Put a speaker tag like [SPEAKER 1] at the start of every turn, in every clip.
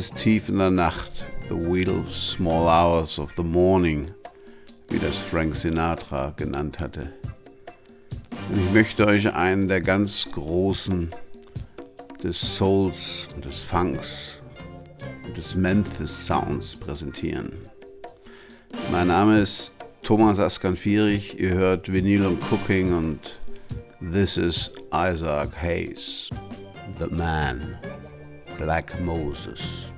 [SPEAKER 1] Ist tief in der Nacht, the wheel small hours of the morning, wie das Frank Sinatra genannt hatte. Und ich möchte euch einen der ganz großen des Souls und des Funks und des Memphis Sounds präsentieren. Mein Name ist Thomas Askanfierich, ihr hört Vinyl und Cooking und this is Isaac Hayes, the man, Black Moses.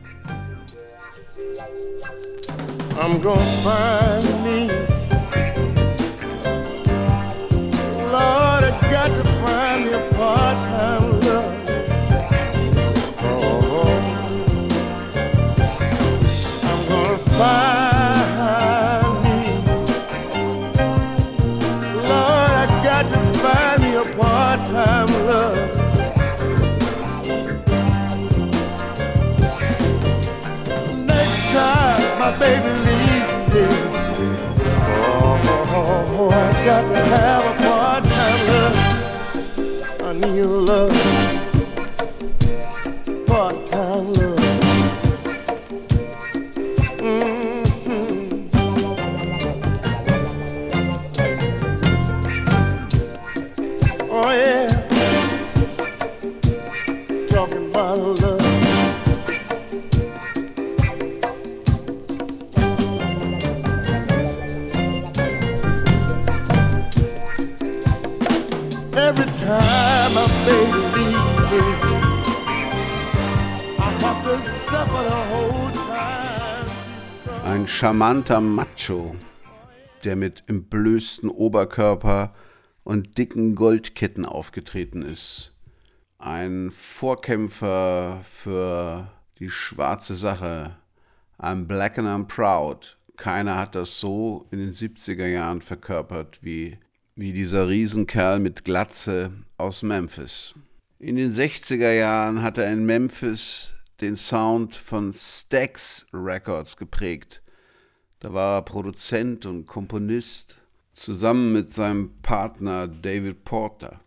[SPEAKER 2] I'm gonna find me. Lord, I got to find me a part-time got to have a part-time love. I need love,
[SPEAKER 1] charmanter Macho, der mit entblößten Oberkörper und dicken Goldketten aufgetreten ist. Ein Vorkämpfer für die schwarze Sache. I'm black and I'm proud. Keiner hat das so in den 70er Jahren verkörpert wie, wie dieser Riesenkerl mit Glatze aus Memphis. In den 60er Jahren hat er in Memphis den Sound von Stax Records geprägt. Da war er Produzent und Komponist zusammen mit seinem Partner David Porter.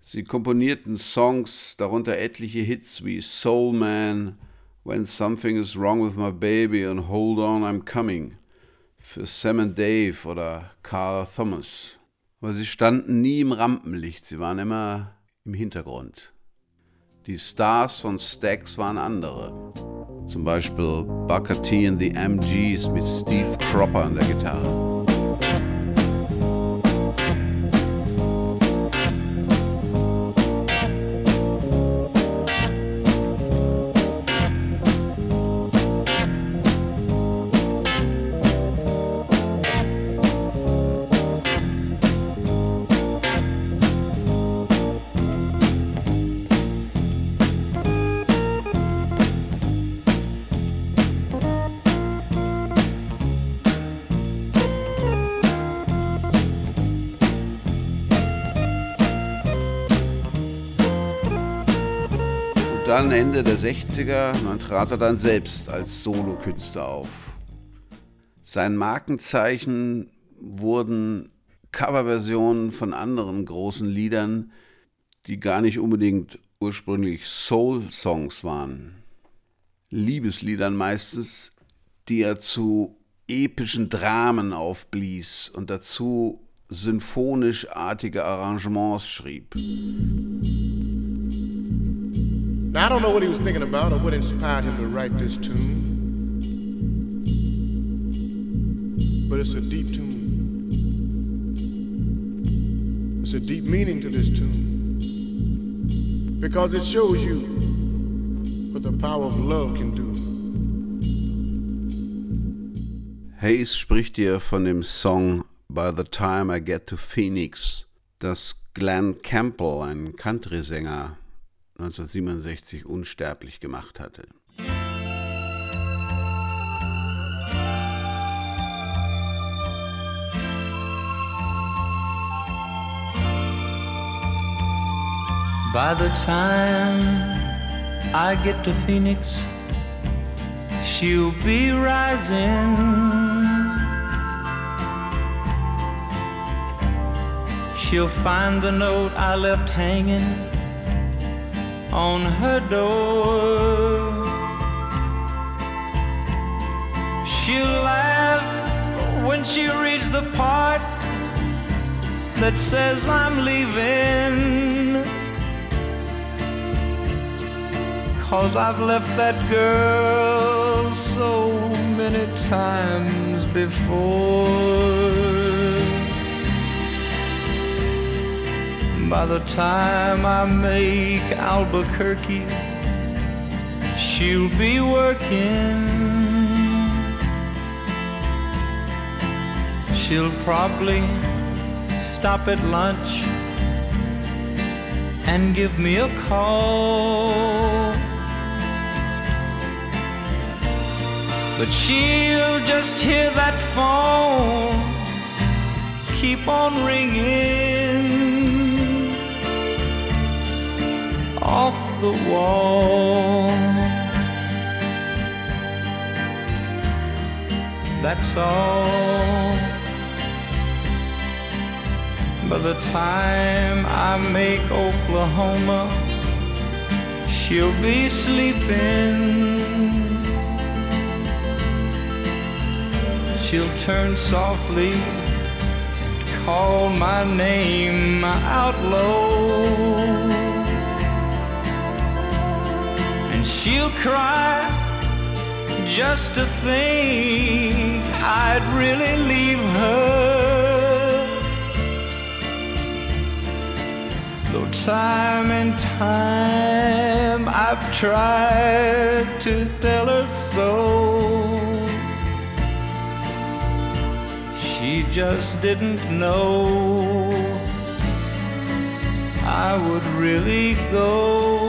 [SPEAKER 1] Sie komponierten Songs, darunter etliche Hits wie Soul Man, When Something is Wrong with My Baby und Hold On I'm Coming für Sam and Dave oder Carl Thomas. Aber sie standen nie im Rampenlicht, sie waren immer im Hintergrund. Die Stars von Stax waren andere. Zum Beispiel Booker T and the MGs mit Steve Cropper an der Gitarre. Dann Ende der 60er, dann trat er dann selbst als Solokünstler auf. Sein Markenzeichen wurden Coverversionen von anderen großen Liedern, die gar nicht unbedingt ursprünglich Soul-Songs waren. Liebesliedern meistens, die er zu epischen Dramen aufblies und dazu sinfonischartige Arrangements schrieb.
[SPEAKER 2] Now, I don't know what he was thinking about or what inspired him to write this tune, but it's a deep tune. It's a deep meaning to this tune because it shows you what the power of love can do.
[SPEAKER 1] Hayes spricht hier von dem Song By the Time I Get to Phoenix, das Glenn Campbell, ein Country-Sänger, 1967 unsterblich gemacht hatte.
[SPEAKER 3] By the time I get to Phoenix, she'll be rising. She'll find the note I left hanging on her door. She'll laugh when she reads the part that says I'm leaving. Cause I've left that girl so many times before. By the time I make Albuquerque, she'll be working. She'll probably stop at lunch and give me a call. But she'll just hear that phone keep on ringing off the wall. That's all. By the time I make Oklahoma, she'll be sleeping. She'll turn softly and call my name out low. She'll cry just to think I'd really leave her. Though time and time I've tried to tell her so. She just didn't know I would really go.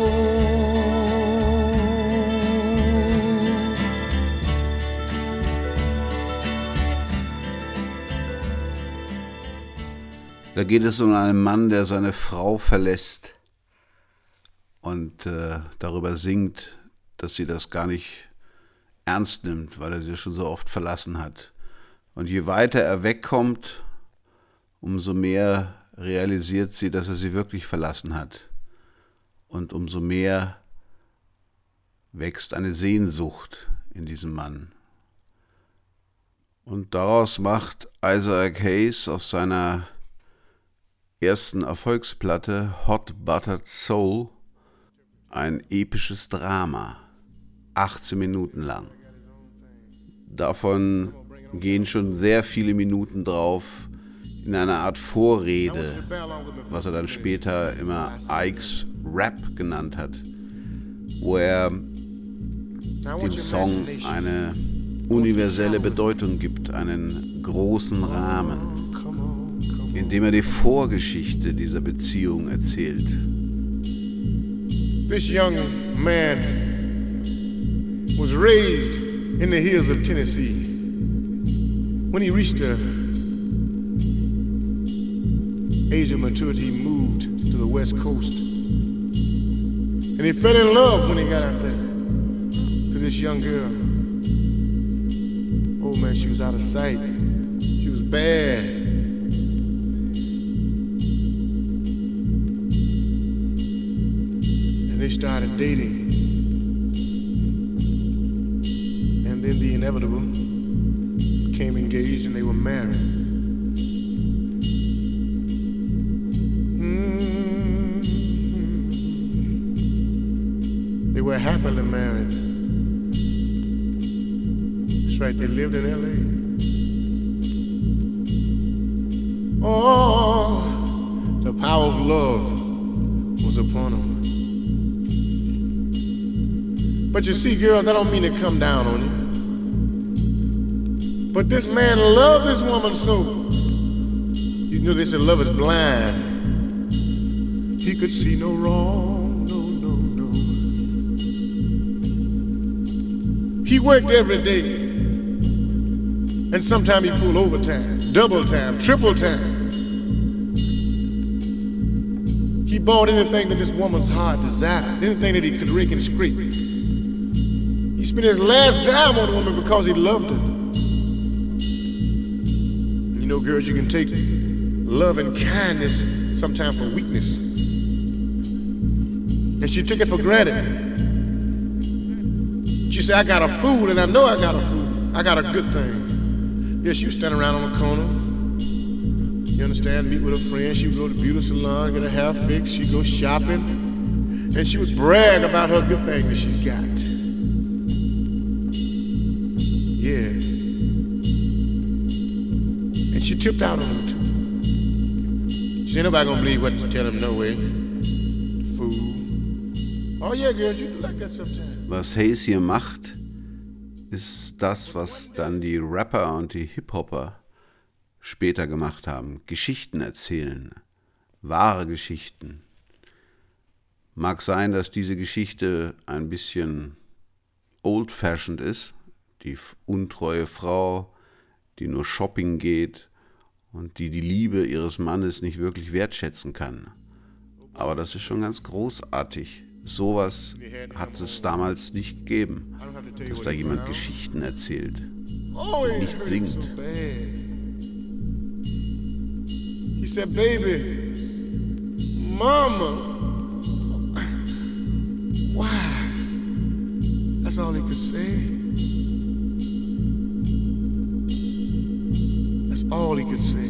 [SPEAKER 1] Da geht es um einen Mann, der seine Frau verlässt und äh, darüber singt, dass sie das gar nicht ernst nimmt, weil er sie schon so oft verlassen hat. Und je weiter er wegkommt, umso mehr realisiert sie, dass er sie wirklich verlassen hat. Und umso mehr wächst eine Sehnsucht in diesem Mann. Und daraus macht Isaac Hayes auf seiner ersten Erfolgsplatte Hot Buttered Soul ein episches Drama, 18 Minuten lang. Davon gehen schon sehr viele Minuten drauf in einer Art Vorrede, was er dann später immer Ike's Rap genannt hat, wo er dem Song eine universelle Bedeutung gibt, einen großen Rahmen indem er die Vorgeschichte dieser Beziehung erzählt.
[SPEAKER 2] This young man was raised in the hills of Tennessee. When he reached the age of maturity, he moved to the West Coast. And he fell in love when he got out there to this young girl. Oh man, she was out of sight. She was bad. Started dating. And then the inevitable became engaged and they were married. Mm-hmm. They were happily married. That's right, they lived in LA. Oh, the power of love was upon them. But you see, girls, I don't mean to come down on you. But this man loved this woman so. You know they said love is blind. He could see no wrong, no, no, no. He worked every day. And sometimes he pulled overtime, double time, triple time. He bought anything that this woman's heart desired, anything that he could rake and scrape. Spent his last dime on a woman because he loved her. You know, girls, you can take love and kindness sometimes for weakness. And she took it for granted. She said, I got a fool, and I know I got a fool. I got a good thing. Yeah, she was standing around on the corner. You understand? Meet with a friend. She would go to beauty salon, get her hair fixed. She'd go shopping. And she would brag about her good thing that she's got. Tipped out on him too. Nobody gonna believe what you tell him no way. Fool. Oh yeah, girls, you like that sometimes.
[SPEAKER 1] Was Hayes hier macht, ist das, was dann die Rapper und die Hip-Hopper später gemacht haben. Geschichten erzählen. Wahre Geschichten. Mag sein, dass diese Geschichte ein bisschen old-fashioned ist. Die untreue Frau, die nur shopping geht und die die Liebe ihres Mannes nicht wirklich wertschätzen kann. Aber das ist schon ganz großartig. Sowas hat es damals nicht gegeben, dass da jemand Geschichten erzählt und nicht singt.
[SPEAKER 2] He said, baby, mama, why? That's all he could say. All he could say.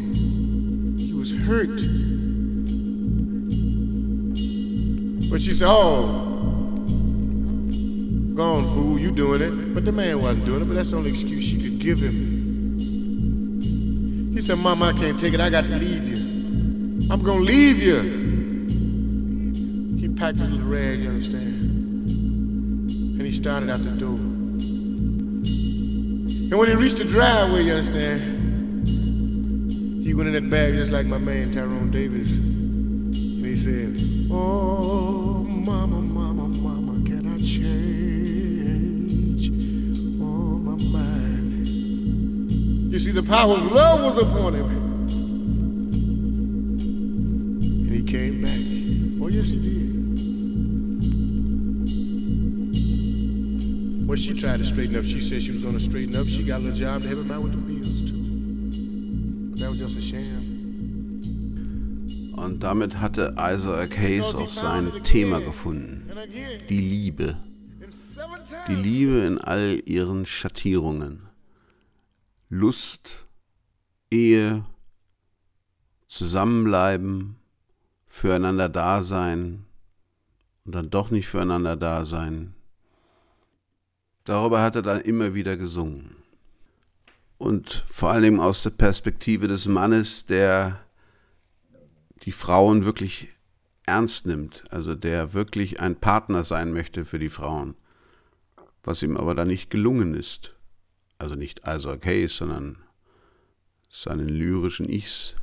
[SPEAKER 2] He was hurt. But she said, oh, gone, fool, you doing it. But the man wasn't doing it, but that's the only excuse she could give him. He said, Mama, I can't take it. I got to leave you. I'm going to leave you. He packed his little rag, you understand? And he started out the door. And when he reached the driveway, you understand, he went in that bag just like my man Tyrone Davis. And he said, Oh, mama, mama, mama, can I change? Oh, my mind. You see, the power of love was upon him. And he came back. Oh, yes, he did. Well, she tried to straighten up. She said she was going to straighten up. She got a little job to help him out with the
[SPEAKER 1] Und damit hatte Isaac Hayes auch sein Thema gefunden. Die Liebe. Die Liebe in all ihren Schattierungen. Lust, Ehe, Zusammenbleiben, füreinander da sein und dann doch nicht füreinander da sein. Darüber hat er dann immer wieder gesungen. Und vor allem aus der Perspektive des Mannes, der die Frauen wirklich ernst nimmt, also der wirklich ein Partner sein möchte für die Frauen, was ihm aber dann nicht gelungen ist. Also nicht Isaac Hayes, sondern seinen lyrischen Ichs.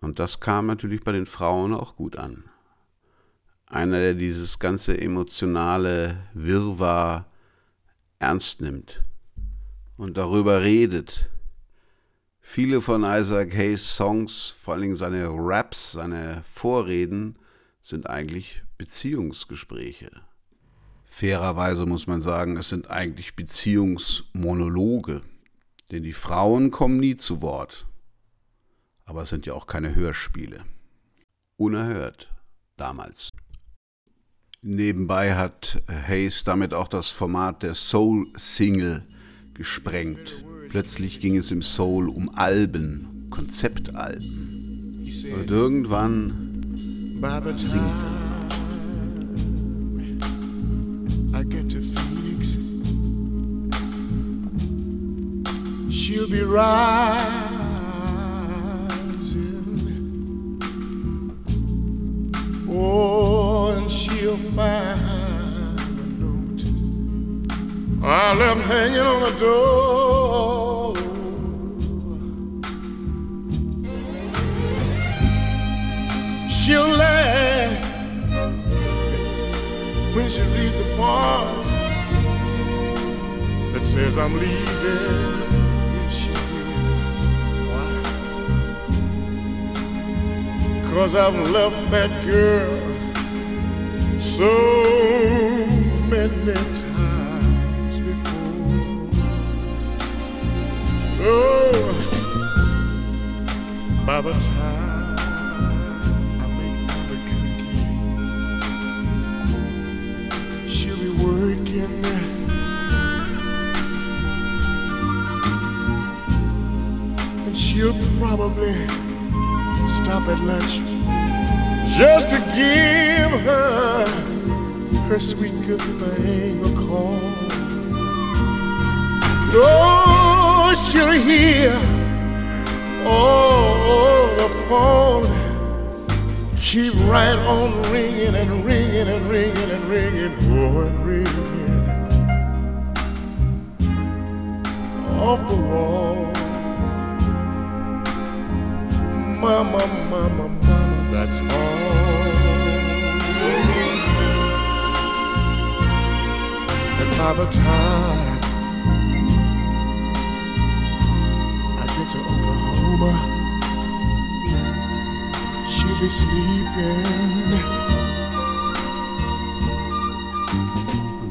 [SPEAKER 1] Und das kam natürlich bei den Frauen auch gut an. Einer, der dieses ganze emotionale Wirrwarr ernst nimmt und darüber redet. Viele von Isaac Hayes Songs, vor allem seine Raps, seine Vorreden, sind eigentlich Beziehungsgespräche. Fairerweise muss man sagen, es sind eigentlich Beziehungsmonologe, denn die Frauen kommen nie zu Wort. Aber es sind ja auch keine Hörspiele. Unerhört damals. Nebenbei hat Hayes damit auch das Format der Soul-Single gesprengt. Plötzlich ging es im Soul um Alben, Konzeptalben. Und irgendwann singt er.
[SPEAKER 2] I get to Phoenix, she'll be rising. Oh, and she'll find I left hanging on the door. She'll laugh when she reads the part that says I'm leaving. Cause I've left that girl so many times Oh, by the time I make cookie, she'll be working. And she'll probably stop at lunch just to give her her sweet good thing a call. Oh. Oh, she'll hear oh the phone keep right on ringing and ringing and ringing and ringing, oh and ringing off the wall. Mama, mama, mama, that's all. And by the time Oklahoma, she'll be sleeping.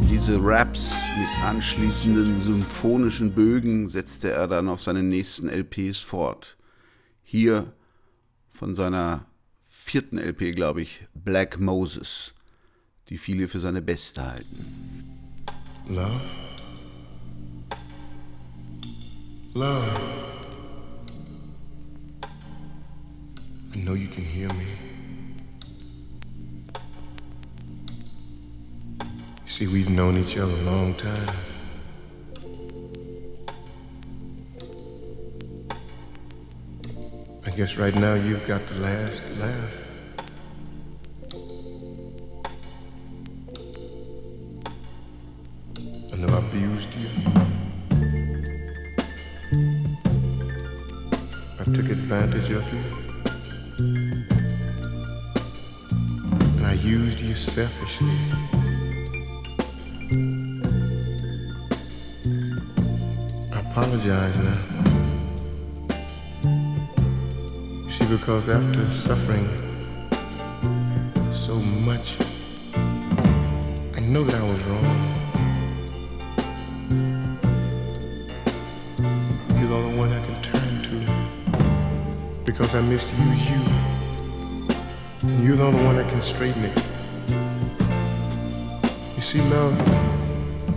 [SPEAKER 1] Diese Raps mit anschließenden symphonischen Bögen setzte er dann auf seinen nächsten LPs fort. Hier von seiner vierten LP, glaube ich, Black Moses, die viele für seine beste halten.
[SPEAKER 2] Love? Love. I know you can hear me. See, we've known each other a long time. I guess right now you've got the last laugh. I know I abused you. I took advantage of you. I used you selfishly. I apologize now. You see, because after suffering so much, I know that I was wrong. You're the only one I can turn to because I misused you. And you're the only one that can straighten it. You see, love,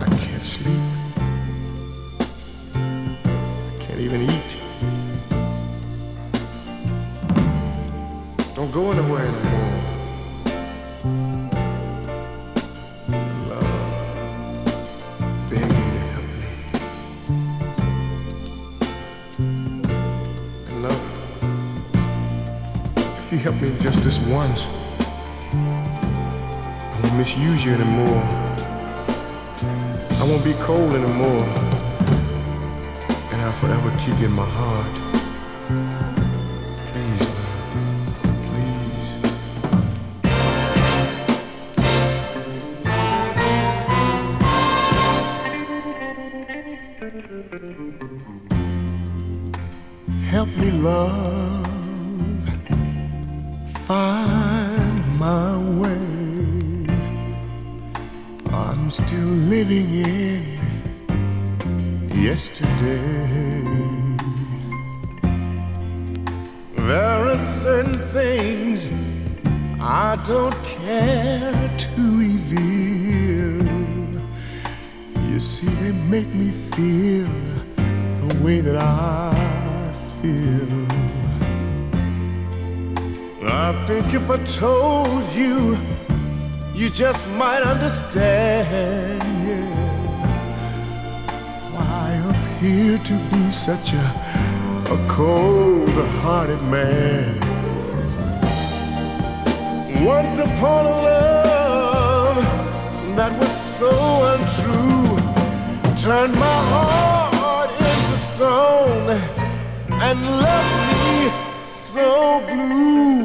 [SPEAKER 2] I can't sleep. I can't even eat. Once, I won't misuse you anymore. I won't be cold anymore. And I'll forever keep you in my heart. See, they make me feel the way that I feel. I think if I told you, you just might understand. Yeah. Why I appear to be such a, a cold-hearted man. Once upon a love that was so turned my heart into stone and left me so blue.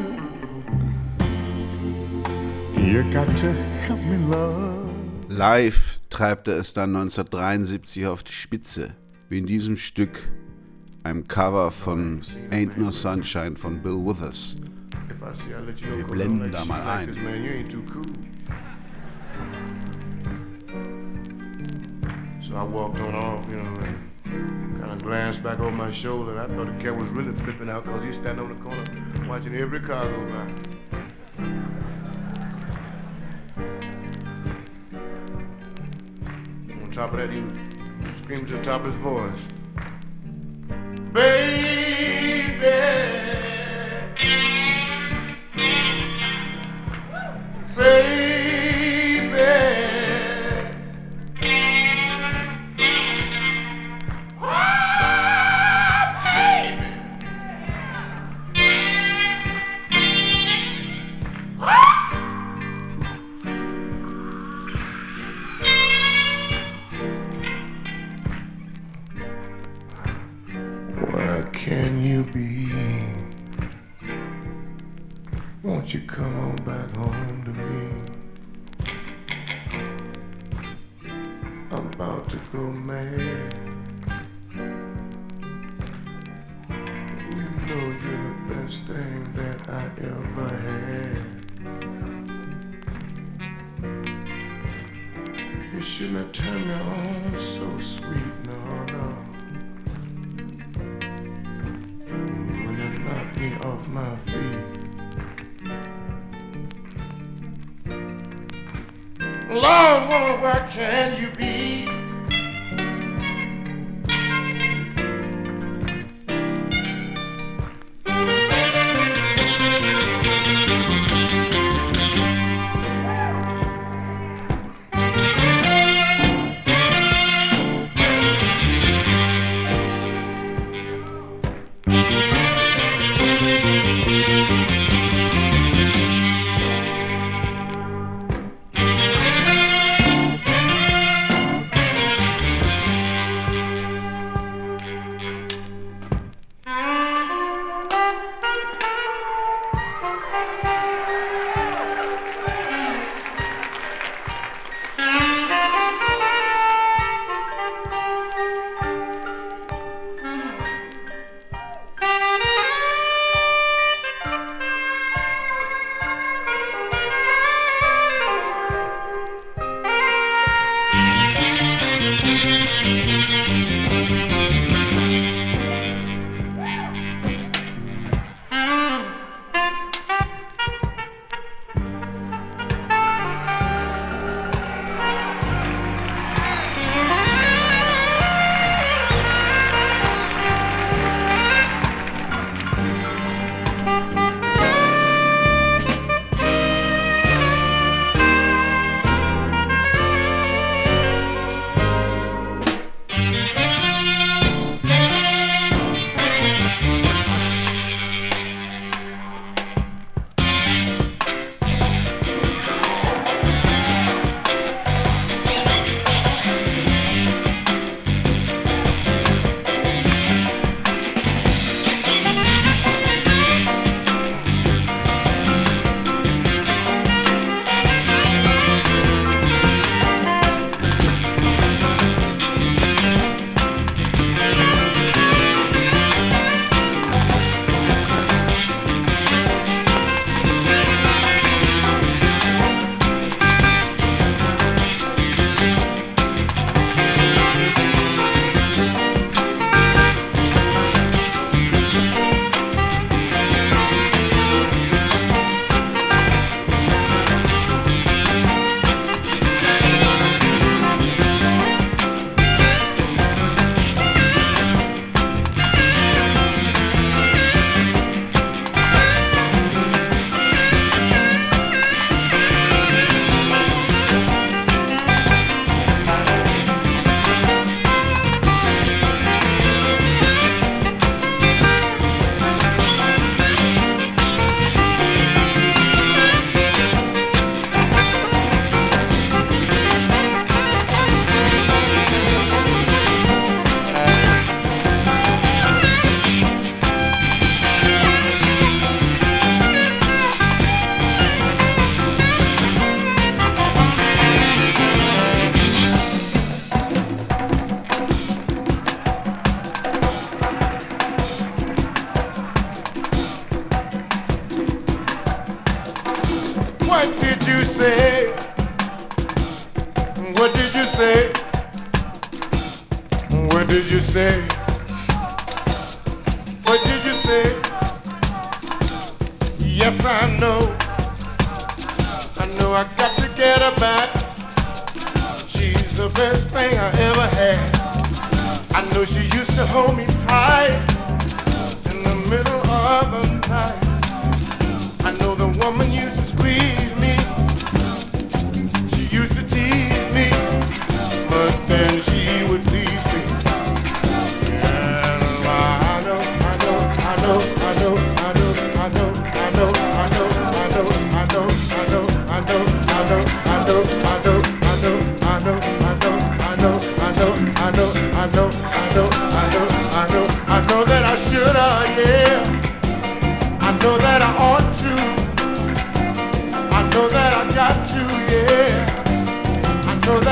[SPEAKER 2] You got to help me love.
[SPEAKER 1] Live treibt er es dann 1973 auf die Spitze, wie in diesem Stück, einem Cover von Ain't No Sunshine von Bill Withers. Wir blenden da mal ein.
[SPEAKER 2] So I walked on off, you know, and kind of glanced back over my shoulder. And I thought the cat was really flipping out because he's standing on the corner watching every car go by. On top of that, he was to the top of his voice, Baby! Baby! Won't you come on back home to me? I'm about to go mad. You know you're the best thing that I ever had. You shouldn't have turned me on so sweet. work can you be?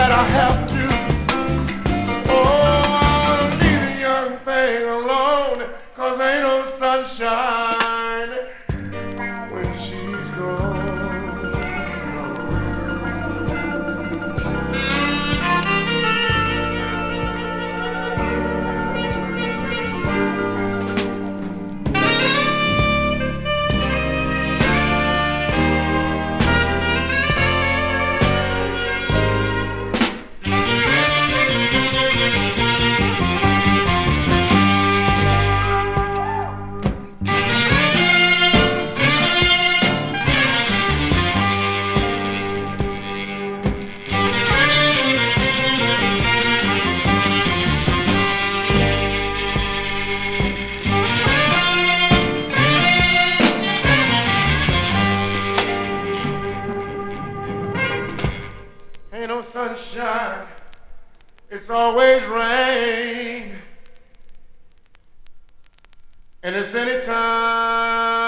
[SPEAKER 2] That I have It's always rain. And it's any time.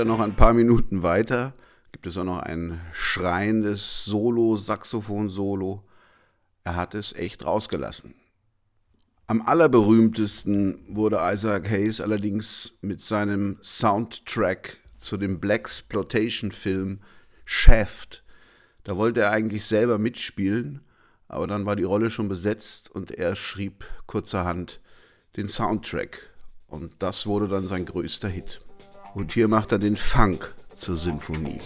[SPEAKER 1] Dann noch ein paar Minuten weiter. Gibt es auch noch ein schreiendes Solo, Saxophon-Solo. Er hat es echt rausgelassen. Am allerberühmtesten wurde Isaac Hayes allerdings mit seinem Soundtrack zu dem Blaxploitation-Film Shaft. Da wollte er eigentlich selber mitspielen, aber dann war die Rolle schon besetzt und er schrieb kurzerhand den Soundtrack. Und das wurde dann sein größter Hit. Und hier macht er den Funk zur Symphonie.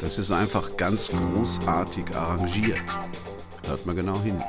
[SPEAKER 1] Das ist einfach ganz großartig arrangiert. Hört mal genau hin.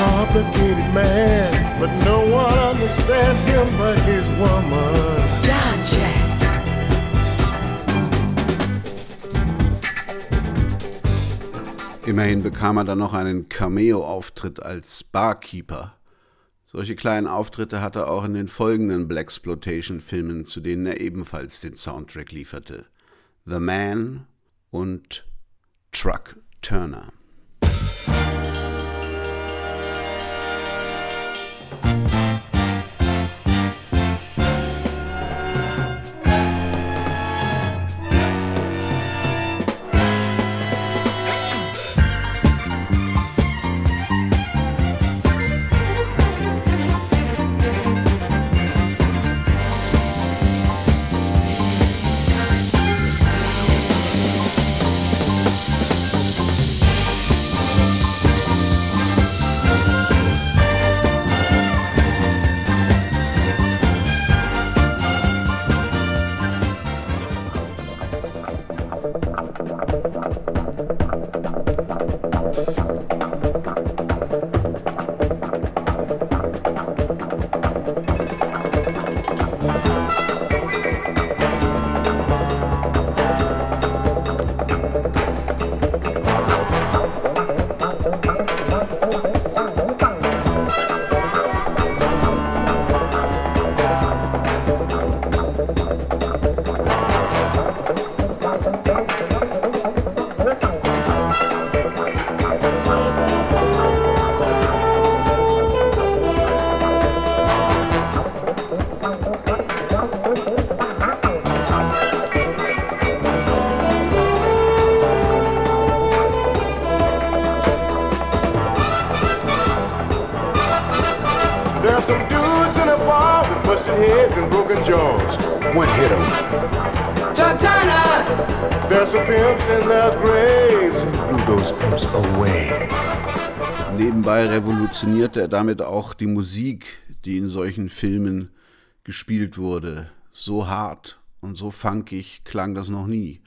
[SPEAKER 2] Complicated man, but no one understands him but his woman.
[SPEAKER 4] John Jack.
[SPEAKER 1] Immerhin bekam er dann noch einen Cameo-Auftritt als Barkeeper. Solche kleinen Auftritte hatte er auch in den folgenden Blaxploitation-Filmen, zu denen er ebenfalls den Soundtrack lieferte. The Man und Truck Turner.
[SPEAKER 2] In their graves.
[SPEAKER 5] Blew those pimps away.
[SPEAKER 1] Nebenbei revolutionierte er damit auch die Musik, die in solchen Filmen gespielt wurde. So hart und so funkig klang das noch nie.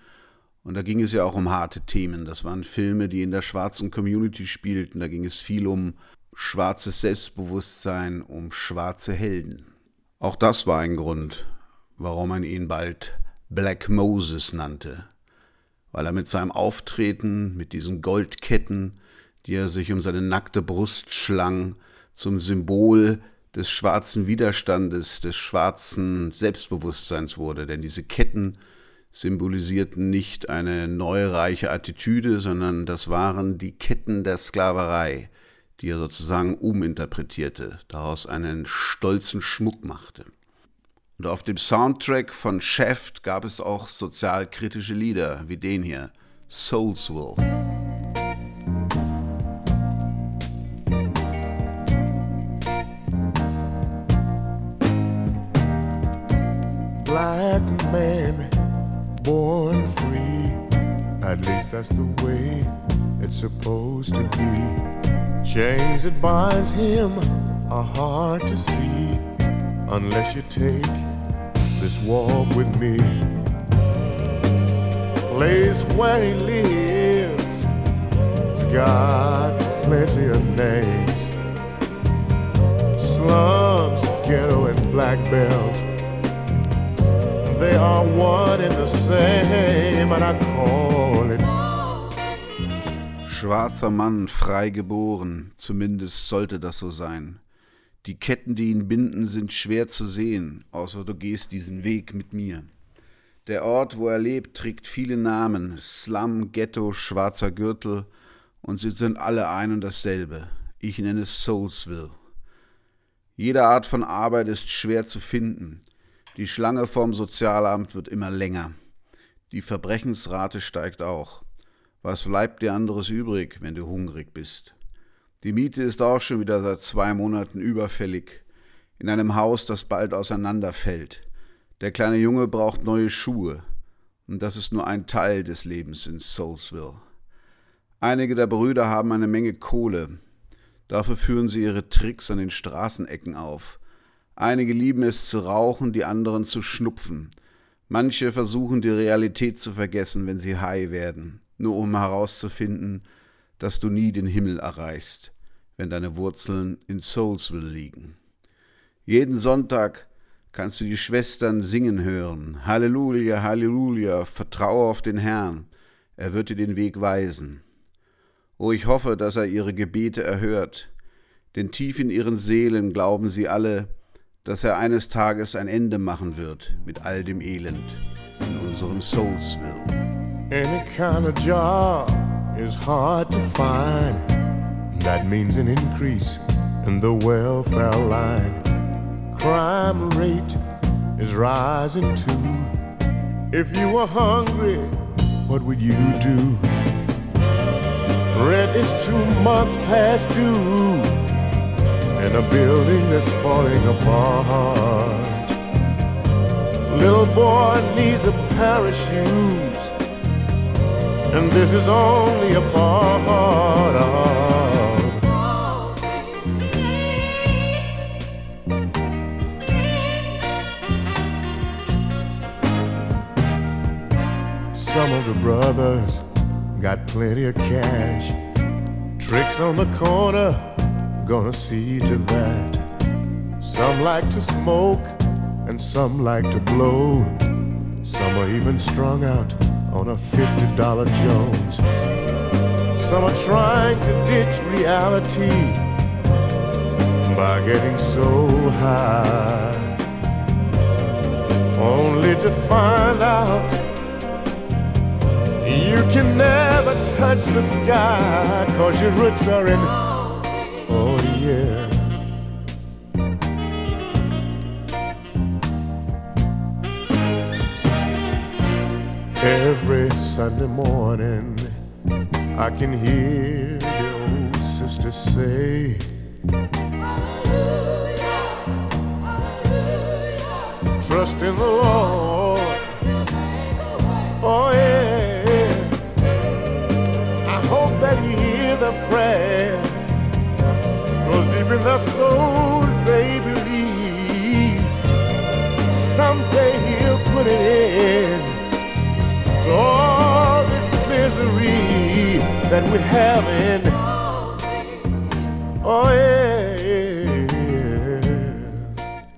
[SPEAKER 1] Und da ging es ja auch um harte Themen. Das waren Filme, die in der schwarzen Community spielten. Da ging es viel um schwarzes Selbstbewusstsein, um schwarze Helden. Auch das war ein Grund, warum man ihn bald Black Moses nannte. Weil er mit seinem Auftreten, mit diesen Goldketten, die er sich um seine nackte Brust schlang, zum Symbol des schwarzen Widerstandes, des schwarzen Selbstbewusstseins wurde. Denn diese Ketten symbolisierten nicht eine neureiche Attitüde, sondern das waren die Ketten der Sklaverei, die er sozusagen uminterpretierte, daraus einen stolzen Schmuck machte. Und auf dem Soundtrack von Chef gab es auch sozialkritische Lieder, wie den hier, Soulsville.
[SPEAKER 2] Black man, born free. At least that's the way it's supposed to be. Chains that binds him are hard to see unless you take this walk with me. Place where he lives, has got plenty of names. Slums, ghetto, and black belt. They are one and the same, and I call it
[SPEAKER 1] Schwarzer Mann, frei geboren, zumindest sollte das so sein. Die Ketten, die ihn binden, sind schwer zu sehen, außer du gehst diesen Weg mit mir. Der Ort, wo er lebt, trägt viele Namen, Slum, Ghetto, schwarzer Gürtel, und sie sind alle ein und dasselbe. Ich nenne es Soulsville. Jede Art von Arbeit ist schwer zu finden. Die Schlange vorm Sozialamt wird immer länger. Die Verbrechensrate steigt auch. Was bleibt dir anderes übrig, wenn du hungrig bist? Die Miete ist auch schon wieder seit zwei Monaten überfällig. In einem Haus, das bald auseinanderfällt. Der kleine Junge braucht neue Schuhe. Und das ist nur ein Teil des Lebens in Soulsville. Einige der Brüder haben eine Menge Kohle. Dafür führen sie ihre Tricks an den Straßenecken auf. Einige lieben es zu rauchen, die anderen zu schnupfen. Manche versuchen die Realität zu vergessen, wenn sie high werden, nur um herauszufinden, dass du nie den Himmel erreichst, wenn deine Wurzeln in Soulsville liegen. Jeden Sonntag kannst du die Schwestern singen hören. Halleluja, Halleluja, vertraue auf den Herrn, er wird dir den Weg weisen. Oh, ich hoffe, dass er ihre Gebete erhört, denn tief in ihren Seelen glauben sie alle, dass er eines Tages ein Ende machen wird mit all dem Elend in unserem Soulsville.
[SPEAKER 2] Any kind of job is hard to find. That means an increase in the welfare line. Crime rate is rising too. If you were hungry, what would you do? Rent is two months past due and a building that's falling apart. Little boy needs a pair of shoes, and this is only a part of. Some of the brothers got plenty of cash. Tricks on the corner, gonna see to that. Some like to smoke, and some like to blow. Some are even strung out on a $50 Jones. Some are trying to ditch reality by getting so high. Only to find out you can never touch the sky cause your roots are in oh yeah every sunday morning i can hear the old sister say Hallelujah. trust in the lord in their souls they believe someday he'll put an end to all this misery that we're having. Oh yeah.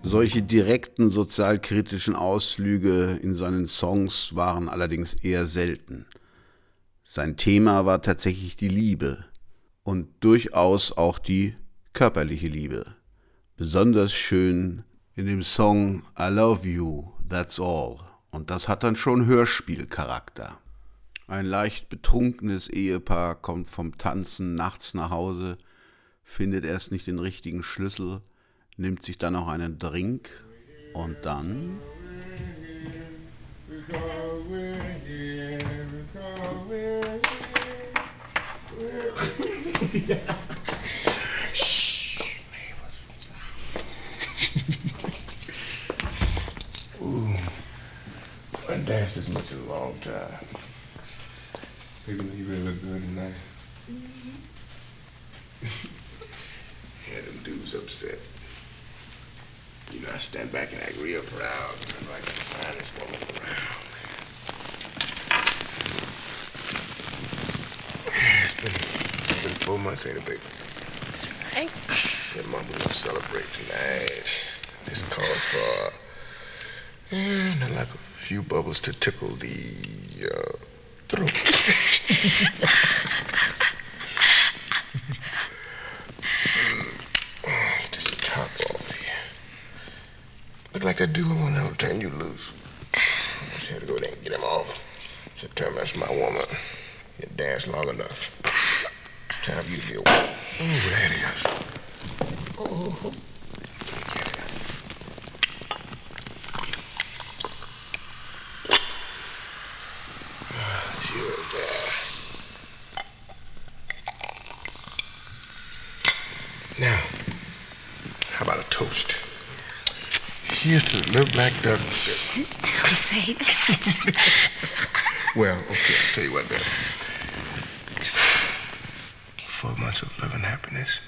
[SPEAKER 1] Solche direkten sozialkritischen Ausflüge in seinen Songs waren allerdings eher selten. Sein Thema war tatsächlich die Liebe und durchaus auch die körperliche Liebe. Besonders schön in dem Song I Love You, That's All. Und das hat dann schon Hörspielcharakter. Ein leicht betrunkenes Ehepaar kommt vom Tanzen nachts nach Hause, findet erst nicht den richtigen Schlüssel, nimmt sich dann noch einen Drink und dann
[SPEAKER 2] I done danced this much in a long time. Baby, you really look good tonight. Mm-hmm. yeah, them dudes upset. You know, I stand back and act real proud. I'm like the finest woman around. It's been, it's been four months, ain't it, baby?
[SPEAKER 6] That's right.
[SPEAKER 2] Yeah, Mama, we'll celebrate tonight. This calls for, yeah, not like a few bubbles to tickle the uh, throat. Mm. Get this top off here. Look like that dude will never turn you loose. I just had to go there and get him off. Said, me that's my woman. You dance long enough. Time for you to be a woman. Oh. Sure, there. Now, how about a toast? Here's to the little black duck.
[SPEAKER 6] Just don't say that.
[SPEAKER 2] Well, okay, I'll tell you what then. Four months of love and happiness.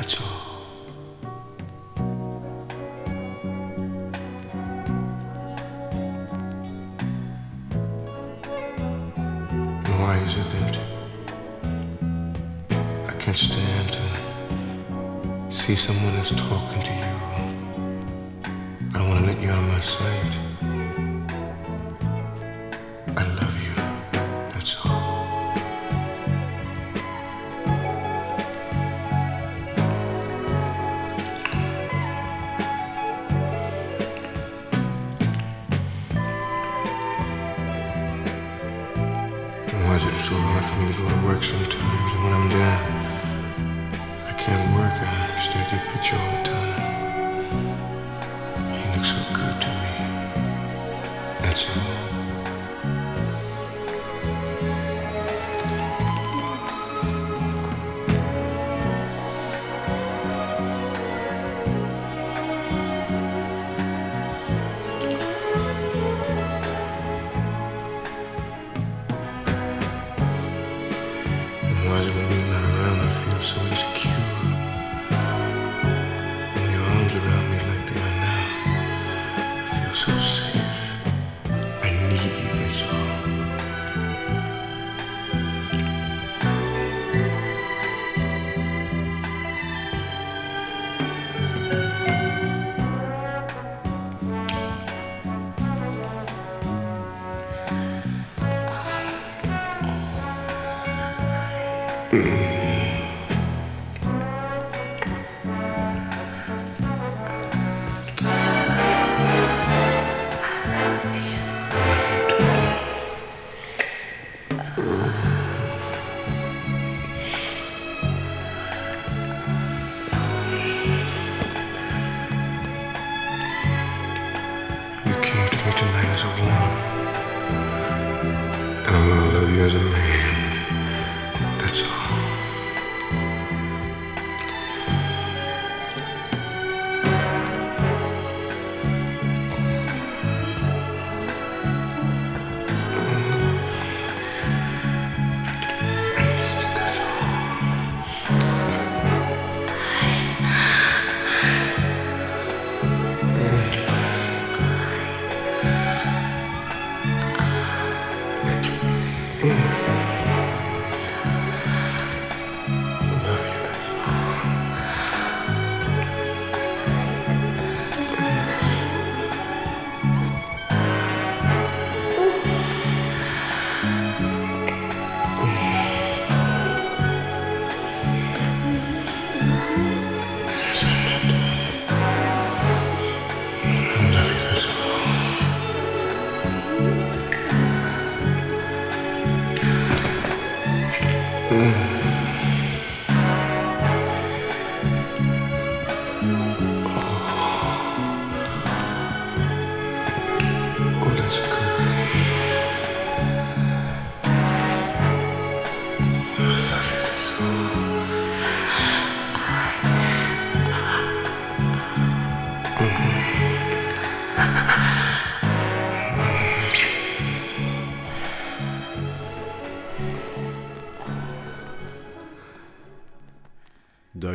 [SPEAKER 2] That's all. Why is it that I can't stand to see someone is talking to you? I don't want to let you out of my sight.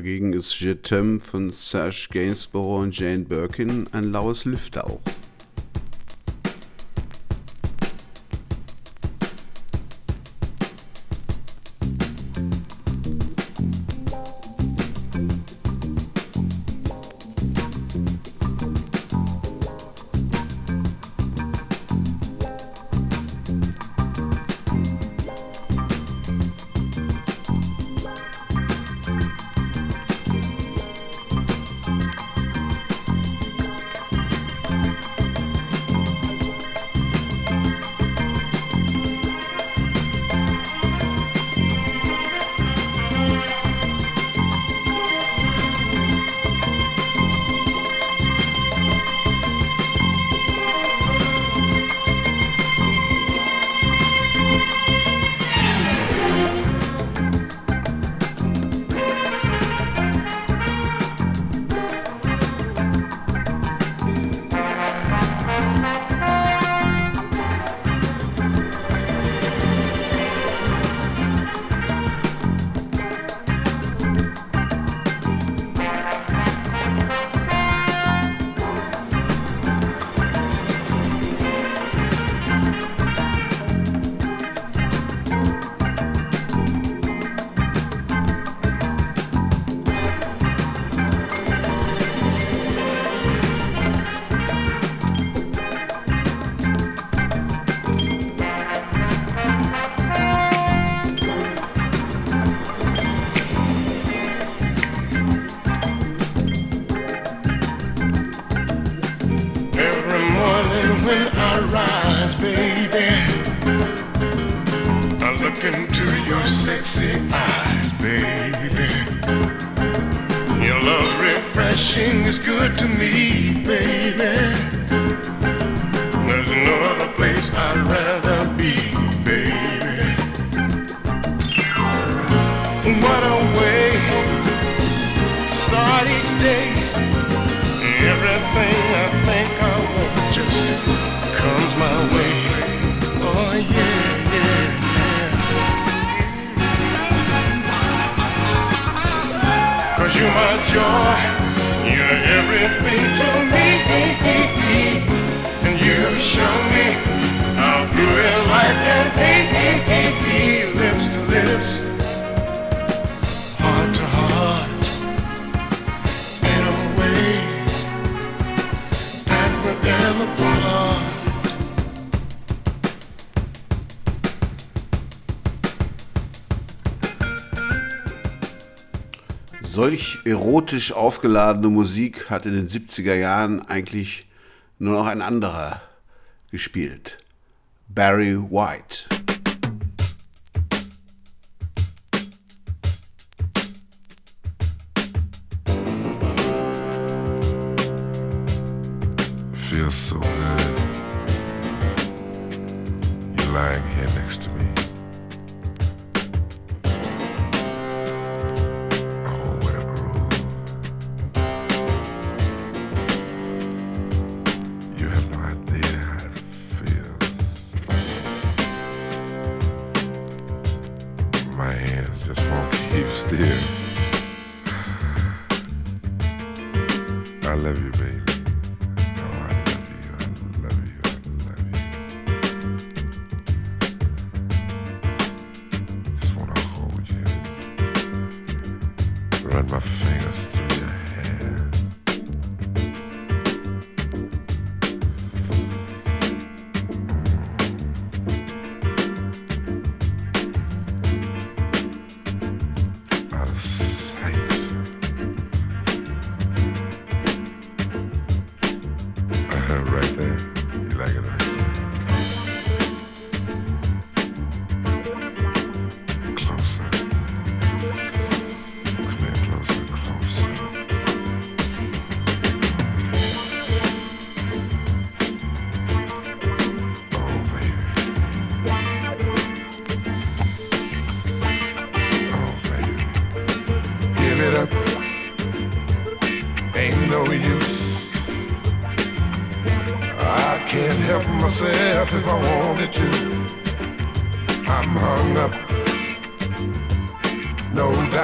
[SPEAKER 1] Dagegen ist Je t'aime von Serge Gainsborough und Jane Birkin ein laues Lüfter auch. Erotisch aufgeladene Musik hat in den 70er Jahren eigentlich nur noch ein anderer gespielt. Barry White.
[SPEAKER 7] feels so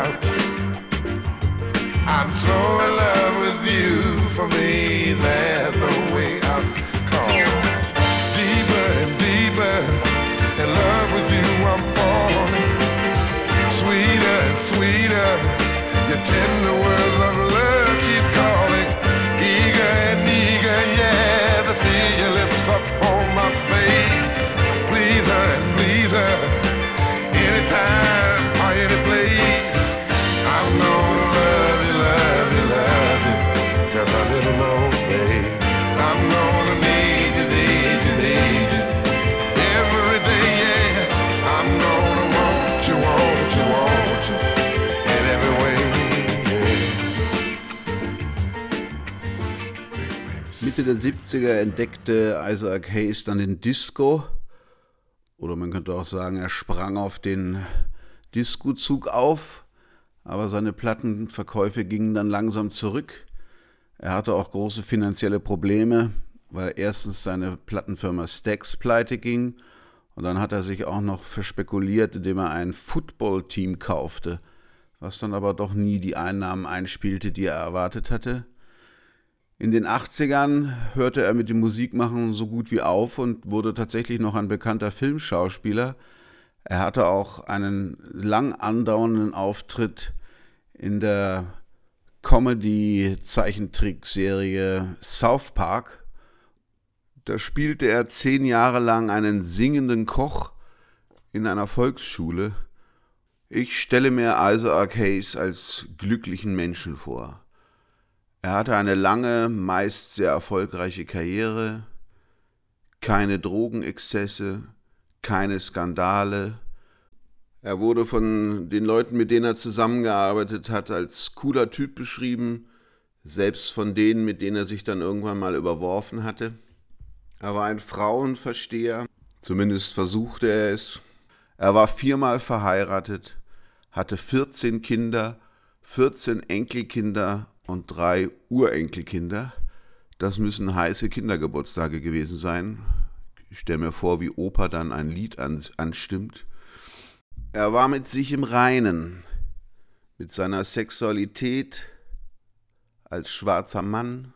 [SPEAKER 7] no. I'm so in love with you. For me, there's no way out. Cause deeper and deeper in love with you, I'm falling. Sweeter and sweeter, your tender words
[SPEAKER 1] Mitte der 70er entdeckte Isaac Hayes dann den Disco. Oder man könnte auch sagen, er sprang auf den Disco-Zug auf. Aber seine Plattenverkäufe gingen dann langsam zurück. Er hatte auch große finanzielle Probleme, weil erstens seine Plattenfirma Stax pleite ging. Und dann hat er sich auch noch verspekuliert, indem er ein Football-Team kaufte, was dann aber doch nie die Einnahmen einspielte, die er erwartet hatte. In den 80ern hörte er mit dem Musikmachen so gut wie auf und wurde tatsächlich noch ein bekannter Filmschauspieler. Er hatte auch einen lang andauernden Auftritt in der Comedy-Zeichentrickserie South Park. Da spielte er zehn Jahre lang einen singenden Koch in einer Volksschule. Ich stelle mir Isaac Hayes als glücklichen Menschen vor. Er hatte eine lange, meist sehr erfolgreiche Karriere, keine Drogenexzesse, keine Skandale Er wurde von den Leuten, mit denen er zusammengearbeitet hat, als cooler Typ beschrieben, selbst von denen, mit denen er sich dann irgendwann mal überworfen hatte. Er war ein Frauenversteher, zumindest versuchte er es. Er war viermal verheiratet, hatte 14 Kinder, 14 Enkelkinder und drei Urenkelkinder. Das müssen heiße Kindergeburtstage gewesen sein. Ich stelle mir vor, wie Opa dann ein Lied anstimmt. Er war mit sich im Reinen, mit seiner Sexualität als schwarzer Mann,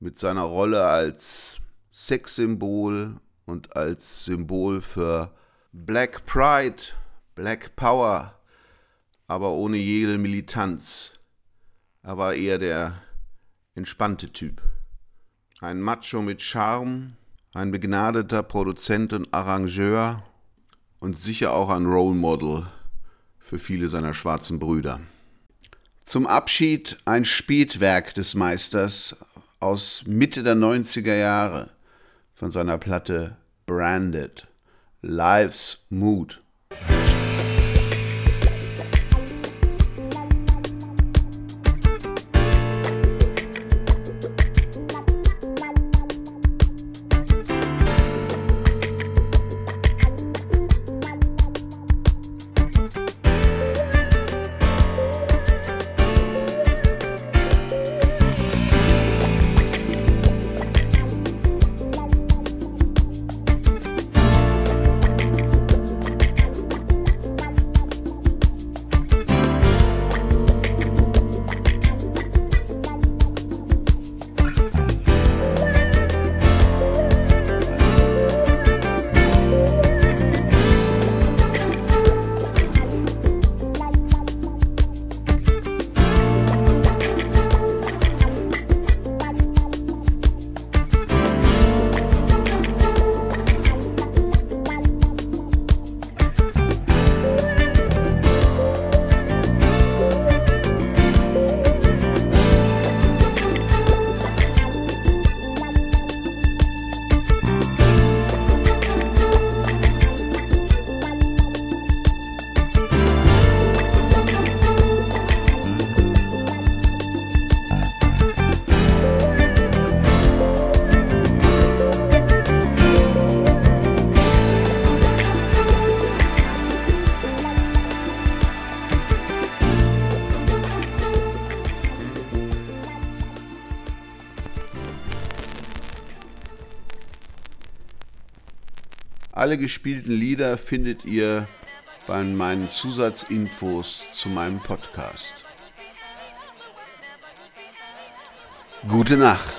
[SPEAKER 1] mit seiner Rolle als Sexsymbol und als Symbol für Black Pride, Black Power, aber ohne jede Militanz. Er war eher der entspannte Typ. Ein Macho mit Charme, ein begnadeter Produzent und Arrangeur und sicher auch ein Role Model für viele seiner schwarzen Brüder. Zum Abschied ein Spätwerk des Meisters aus Mitte der 90er Jahre von seiner Platte Branded. Life's Mood. Alle gespielten Lieder findet ihr bei meinen Zusatzinfos zu meinem Podcast. Gute Nacht.